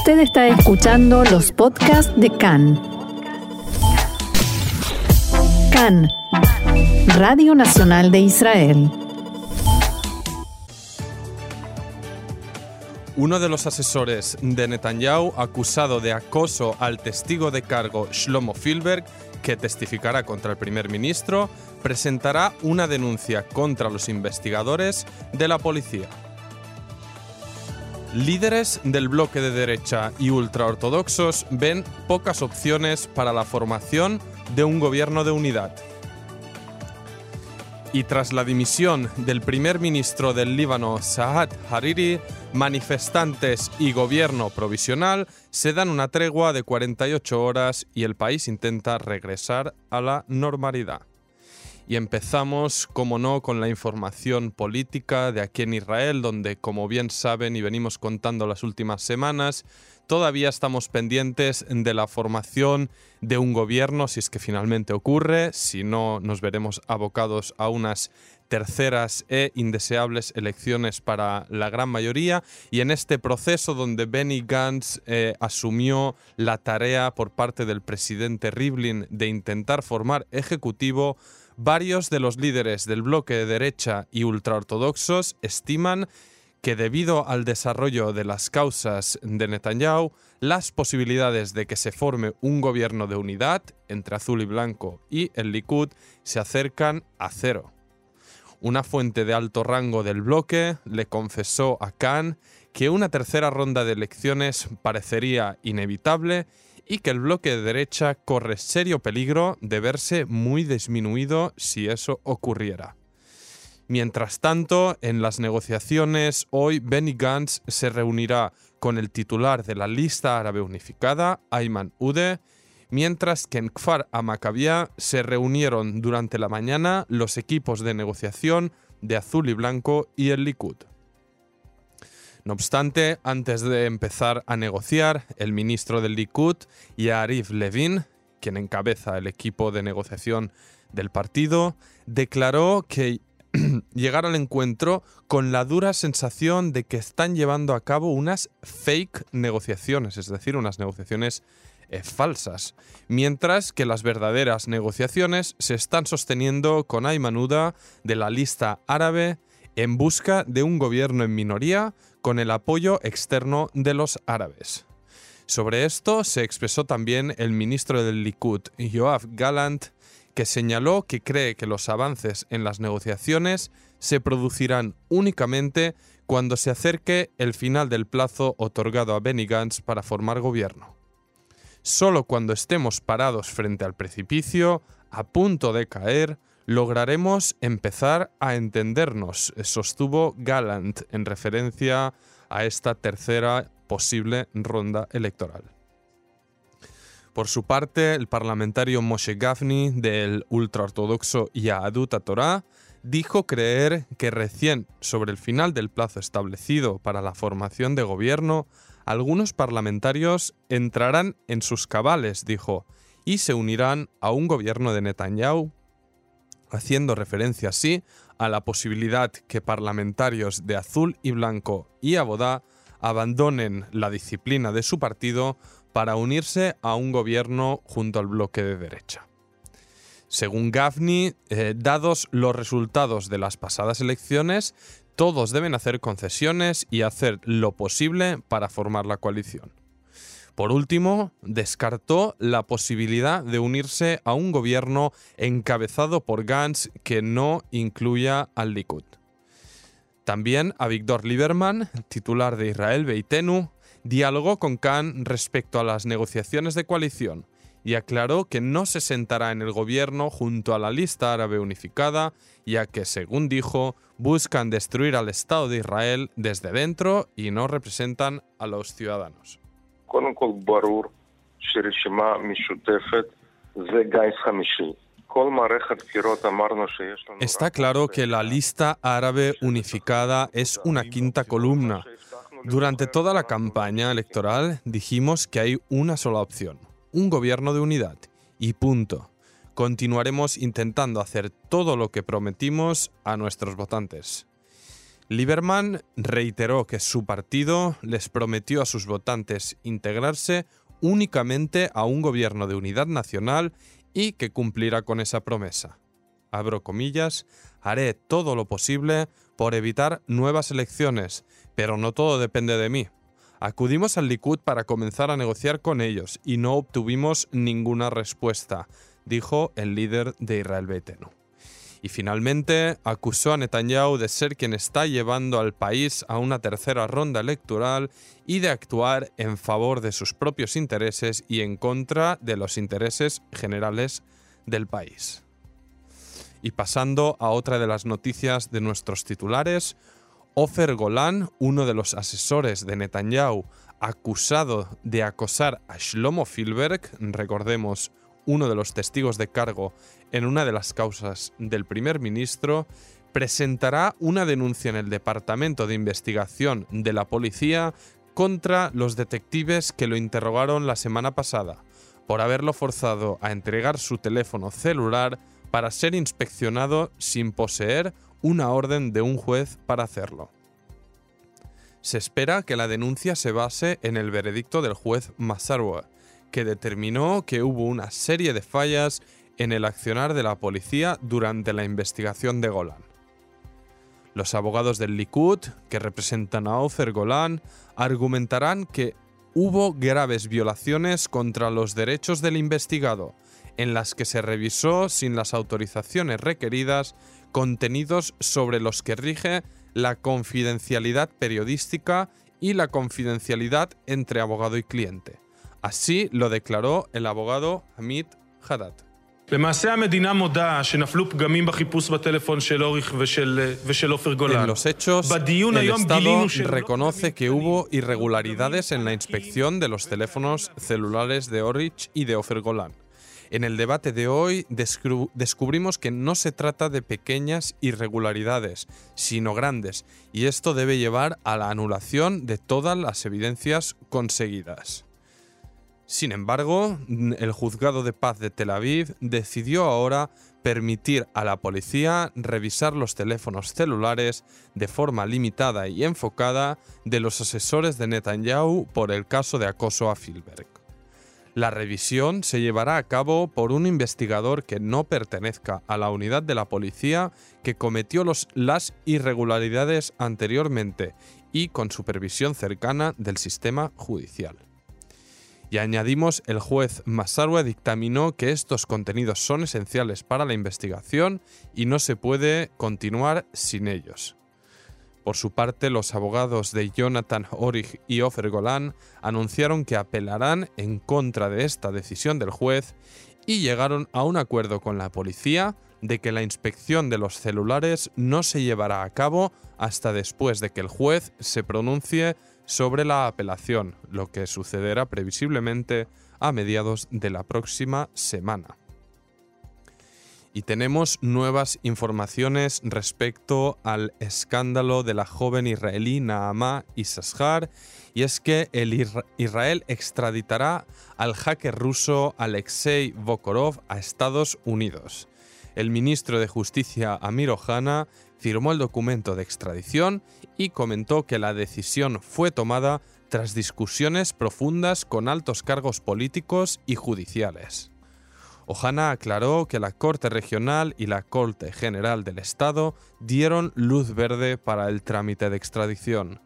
Usted está escuchando los podcasts de CAN. CAN, Radio Nacional de Israel. Uno de los asesores de Netanyahu, acusado de acoso al testigo de cargo Shlomo Filberg, que testificará contra el primer ministro, presentará una denuncia contra los investigadores de la policía. Líderes del bloque de derecha y ultraortodoxos ven pocas opciones para la formación de un gobierno de unidad. Y tras la dimisión del primer ministro del Líbano, Saad Hariri, manifestantes y gobierno provisional se dan una tregua de 48 horas y el país intenta regresar a la normalidad. Y empezamos, como no, con la información política de aquí en Israel, donde, como bien saben y venimos contando las últimas semanas, todavía estamos pendientes de la formación de un gobierno, si es que finalmente ocurre, si no nos veremos abocados a unas terceras e indeseables elecciones para la gran mayoría. Y en este proceso donde Benny Gantz eh, asumió la tarea por parte del presidente Rivlin de intentar formar ejecutivo, varios de los líderes del bloque de derecha y ultraortodoxos estiman que debido al desarrollo de las causas de Netanyahu, las posibilidades de que se forme un gobierno de unidad entre azul y blanco y el Likud se acercan a cero. Una fuente de alto rango del bloque le confesó a Khan que una tercera ronda de elecciones parecería inevitable y que el bloque de derecha corre serio peligro de verse muy disminuido si eso ocurriera. Mientras tanto, en las negociaciones, hoy Benny Gantz se reunirá con el titular de la lista árabe unificada, Ayman Ude, mientras que en Kfar Amakabia se reunieron durante la mañana los equipos de negociación de Azul y Blanco y el Likud. No obstante, antes de empezar a negociar, el ministro del Likud, Yarif Levin, quien encabeza el equipo de negociación del partido, declaró que llegar al encuentro con la dura sensación de que están llevando a cabo unas fake negociaciones, es decir, unas negociaciones eh, falsas, mientras que las verdaderas negociaciones se están sosteniendo con Aymanuda de la lista árabe en busca de un gobierno en minoría con el apoyo externo de los árabes. Sobre esto se expresó también el ministro del Likud, Yoav Galant, que señaló que cree que los avances en las negociaciones se producirán únicamente cuando se acerque el final del plazo otorgado a Benny Gantz para formar gobierno. Solo cuando estemos parados frente al precipicio, a punto de caer, lograremos empezar a entendernos, sostuvo Gallant en referencia a esta tercera posible ronda electoral. Por su parte, el parlamentario Moshe Gafni del ultraortodoxo Yahadut Torah dijo creer que recién sobre el final del plazo establecido para la formación de gobierno, algunos parlamentarios entrarán en sus cabales, dijo, y se unirán a un gobierno de Netanyahu haciendo referencia así a la posibilidad que parlamentarios de azul y blanco y Abodá abandonen la disciplina de su partido para unirse a un gobierno junto al bloque de derecha. Según Gafni, eh, dados los resultados de las pasadas elecciones, todos deben hacer concesiones y hacer lo posible para formar la coalición. Por último, descartó la posibilidad de unirse a un gobierno encabezado por Gantz que no incluya al Likud. También a Víctor Lieberman, titular de Israel Beitenu, dialogó con Khan respecto a las negociaciones de coalición y aclaró que no se sentará en el gobierno junto a la lista árabe unificada, ya que, según dijo, buscan destruir al Estado de Israel desde dentro y no representan a los ciudadanos. Está claro que la lista árabe unificada es una quinta columna. Durante toda la campaña electoral dijimos que hay una sola opción, un gobierno de unidad. Y punto. Continuaremos intentando hacer todo lo que prometimos a nuestros votantes. Lieberman reiteró que su partido les prometió a sus votantes integrarse únicamente a un gobierno de unidad nacional y que cumplirá con esa promesa. Abro comillas, haré todo lo posible por evitar nuevas elecciones, pero no todo depende de mí. Acudimos al Likud para comenzar a negociar con ellos y no obtuvimos ninguna respuesta, dijo el líder de Israel Beteno. Y finalmente acusó a Netanyahu de ser quien está llevando al país a una tercera ronda electoral y de actuar en favor de sus propios intereses y en contra de los intereses generales del país. Y pasando a otra de las noticias de nuestros titulares, Ofer Golan, uno de los asesores de Netanyahu, acusado de acosar a Shlomo Filberg, recordemos, uno de los testigos de cargo en una de las causas del primer ministro, presentará una denuncia en el Departamento de Investigación de la Policía contra los detectives que lo interrogaron la semana pasada por haberlo forzado a entregar su teléfono celular para ser inspeccionado sin poseer una orden de un juez para hacerlo. Se espera que la denuncia se base en el veredicto del juez Masarwa, que determinó que hubo una serie de fallas en el accionar de la policía durante la investigación de Golan. Los abogados del Likud, que representan a Ofer Golan, argumentarán que hubo graves violaciones contra los derechos del investigado, en las que se revisó sin las autorizaciones requeridas contenidos sobre los que rige la confidencialidad periodística y la confidencialidad entre abogado y cliente. Así lo declaró el abogado Hamid Haddad. En los hechos, el Estado reconoce que hubo irregularidades en la inspección de los teléfonos celulares de Orich y de Ofer Golan. En el debate de hoy descubrimos que no se trata de pequeñas irregularidades, sino grandes, y esto debe llevar a la anulación de todas las evidencias conseguidas. Sin embargo, el juzgado de paz de Tel Aviv decidió ahora permitir a la policía revisar los teléfonos celulares de forma limitada y enfocada de los asesores de Netanyahu por el caso de acoso a Filberg. La revisión se llevará a cabo por un investigador que no pertenezca a la unidad de la policía que cometió las irregularidades anteriormente y con supervisión cercana del sistema judicial. Y añadimos, el juez Masarwe dictaminó que estos contenidos son esenciales para la investigación y no se puede continuar sin ellos. Por su parte, los abogados de Jonathan Orich y Ofer Golan anunciaron que apelarán en contra de esta decisión del juez y llegaron a un acuerdo con la policía de que la inspección de los celulares no se llevará a cabo hasta después de que el juez se pronuncie sobre la apelación, lo que sucederá previsiblemente a mediados de la próxima semana. Y tenemos nuevas informaciones respecto al escándalo de la joven israelí Naamá Issachar, y es que el Israel extraditará al hacker ruso Alexei Vokorov a Estados Unidos. El ministro de Justicia Amir Ohana firmó el documento de extradición y comentó que la decisión fue tomada tras discusiones profundas con altos cargos políticos y judiciales. Ojana aclaró que la Corte Regional y la Corte General del Estado dieron luz verde para el trámite de extradición.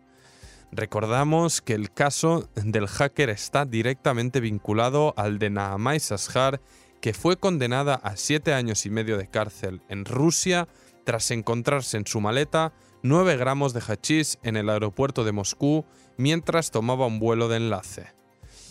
Recordamos que el caso del hacker está directamente vinculado al de Naamai Sashar, que fue condenada a siete años y medio de cárcel en Rusia tras encontrarse en su maleta 9 gramos de hachís en el aeropuerto de Moscú mientras tomaba un vuelo de enlace.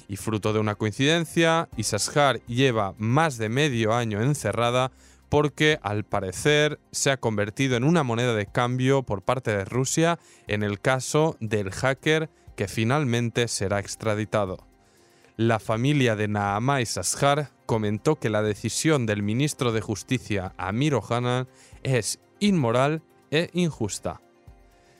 Y fruto de una coincidencia, Isashar lleva más de medio año encerrada porque al parecer se ha convertido en una moneda de cambio por parte de Rusia en el caso del hacker que finalmente será extraditado. La familia de Naama Isashar comentó que la decisión del ministro de Justicia Amir Ohana es inmoral e injusta.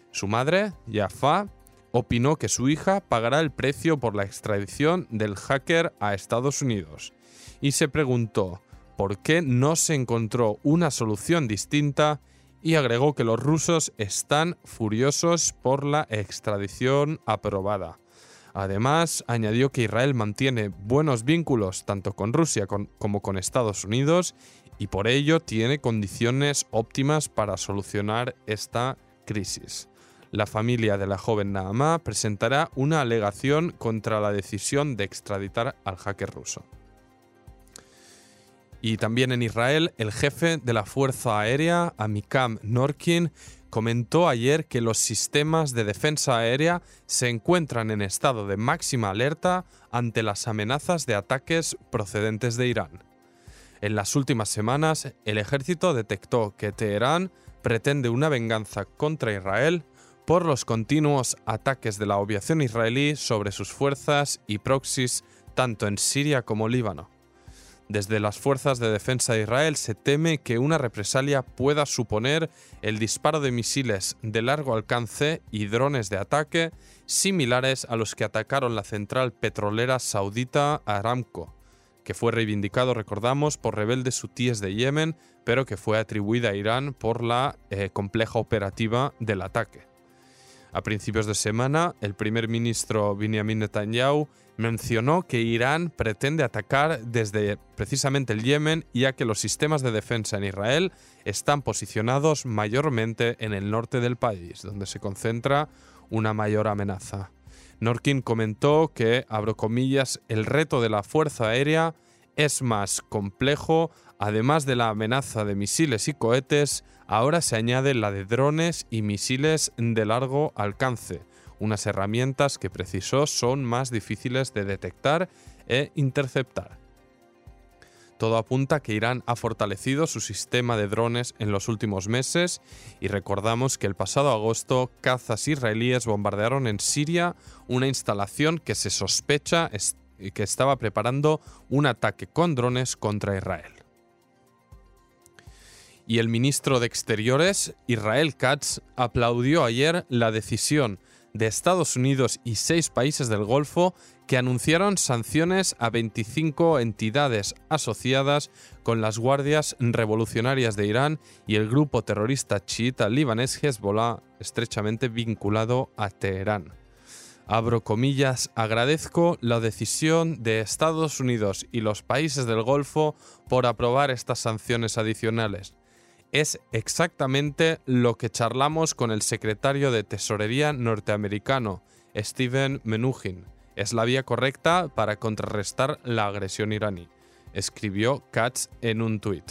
Su madre, Jaffa, opinó que su hija pagará el precio por la extradición del hacker a Estados Unidos y se preguntó por qué no se encontró una solución distinta y agregó que los rusos están furiosos por la extradición aprobada. Además, añadió que Israel mantiene buenos vínculos tanto con Rusia como con Estados Unidos y por ello tiene condiciones óptimas para solucionar esta crisis. La familia de la joven Naamá presentará una alegación contra la decisión de extraditar al hacker ruso. Y también en Israel, el jefe de la Fuerza Aérea, Amikam Norkin, comentó ayer que los sistemas de defensa aérea se encuentran en estado de máxima alerta ante las amenazas de ataques procedentes de Irán. En las últimas semanas, el ejército detectó que Teherán pretende una venganza contra Israel por los continuos ataques de la aviación israelí sobre sus fuerzas y proxies tanto en Siria como Líbano. Desde las fuerzas de defensa de Israel se teme que una represalia pueda suponer el disparo de misiles de largo alcance y drones de ataque similares a los que atacaron la central petrolera saudita Aramco, que fue reivindicado, recordamos, por rebeldes hutíes de Yemen, pero que fue atribuida a Irán por la eh, compleja operativa del ataque. A principios de semana, el primer ministro Benjamin Netanyahu mencionó que Irán pretende atacar desde precisamente el Yemen, ya que los sistemas de defensa en Israel están posicionados mayormente en el norte del país, donde se concentra una mayor amenaza. Norkin comentó que, abro comillas, el reto de la Fuerza Aérea es más complejo, además de la amenaza de misiles y cohetes, Ahora se añade la de drones y misiles de largo alcance, unas herramientas que precisó son más difíciles de detectar e interceptar. Todo apunta que Irán ha fortalecido su sistema de drones en los últimos meses y recordamos que el pasado agosto cazas israelíes bombardearon en Siria una instalación que se sospecha que estaba preparando un ataque con drones contra Israel y el ministro de Exteriores, Israel Katz, aplaudió ayer la decisión de Estados Unidos y seis países del Golfo que anunciaron sanciones a 25 entidades asociadas con las guardias revolucionarias de Irán y el grupo terrorista chiita libanés Hezbollah, estrechamente vinculado a Teherán. Abro comillas, agradezco la decisión de Estados Unidos y los países del Golfo por aprobar estas sanciones adicionales es exactamente lo que charlamos con el secretario de Tesorería norteamericano, Steven Menuhin. Es la vía correcta para contrarrestar la agresión iraní, escribió Katz en un tuit.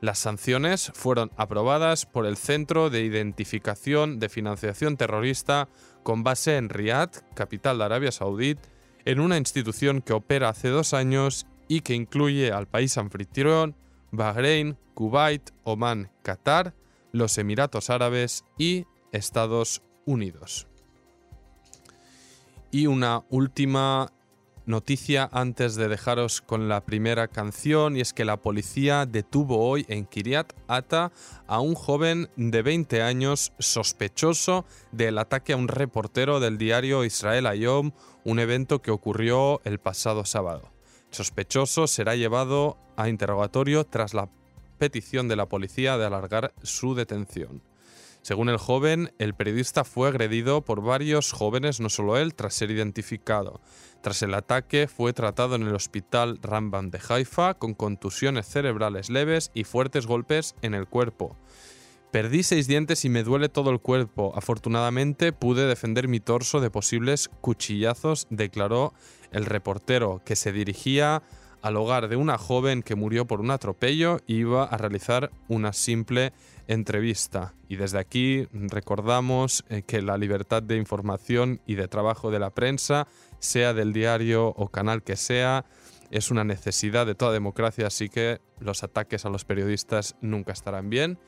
Las sanciones fueron aprobadas por el Centro de Identificación de Financiación Terrorista con base en Riyadh, capital de Arabia Saudí, en una institución que opera hace dos años y que incluye al país anfitrión, Bahrein, Kuwait, Omán, Qatar, los Emiratos Árabes y Estados Unidos. Y una última noticia antes de dejaros con la primera canción y es que la policía detuvo hoy en Kiryat Ata a un joven de 20 años sospechoso del ataque a un reportero del diario Israel Ayom, un evento que ocurrió el pasado sábado sospechoso será llevado a interrogatorio tras la petición de la policía de alargar su detención. Según el joven, el periodista fue agredido por varios jóvenes, no solo él, tras ser identificado. Tras el ataque, fue tratado en el hospital Rambam de Haifa con contusiones cerebrales leves y fuertes golpes en el cuerpo. Perdí seis dientes y me duele todo el cuerpo. Afortunadamente pude defender mi torso de posibles cuchillazos, declaró el reportero, que se dirigía al hogar de una joven que murió por un atropello y iba a realizar una simple entrevista. Y desde aquí recordamos eh, que la libertad de información y de trabajo de la prensa, sea del diario o canal que sea, es una necesidad de toda democracia, así que los ataques a los periodistas nunca estarán bien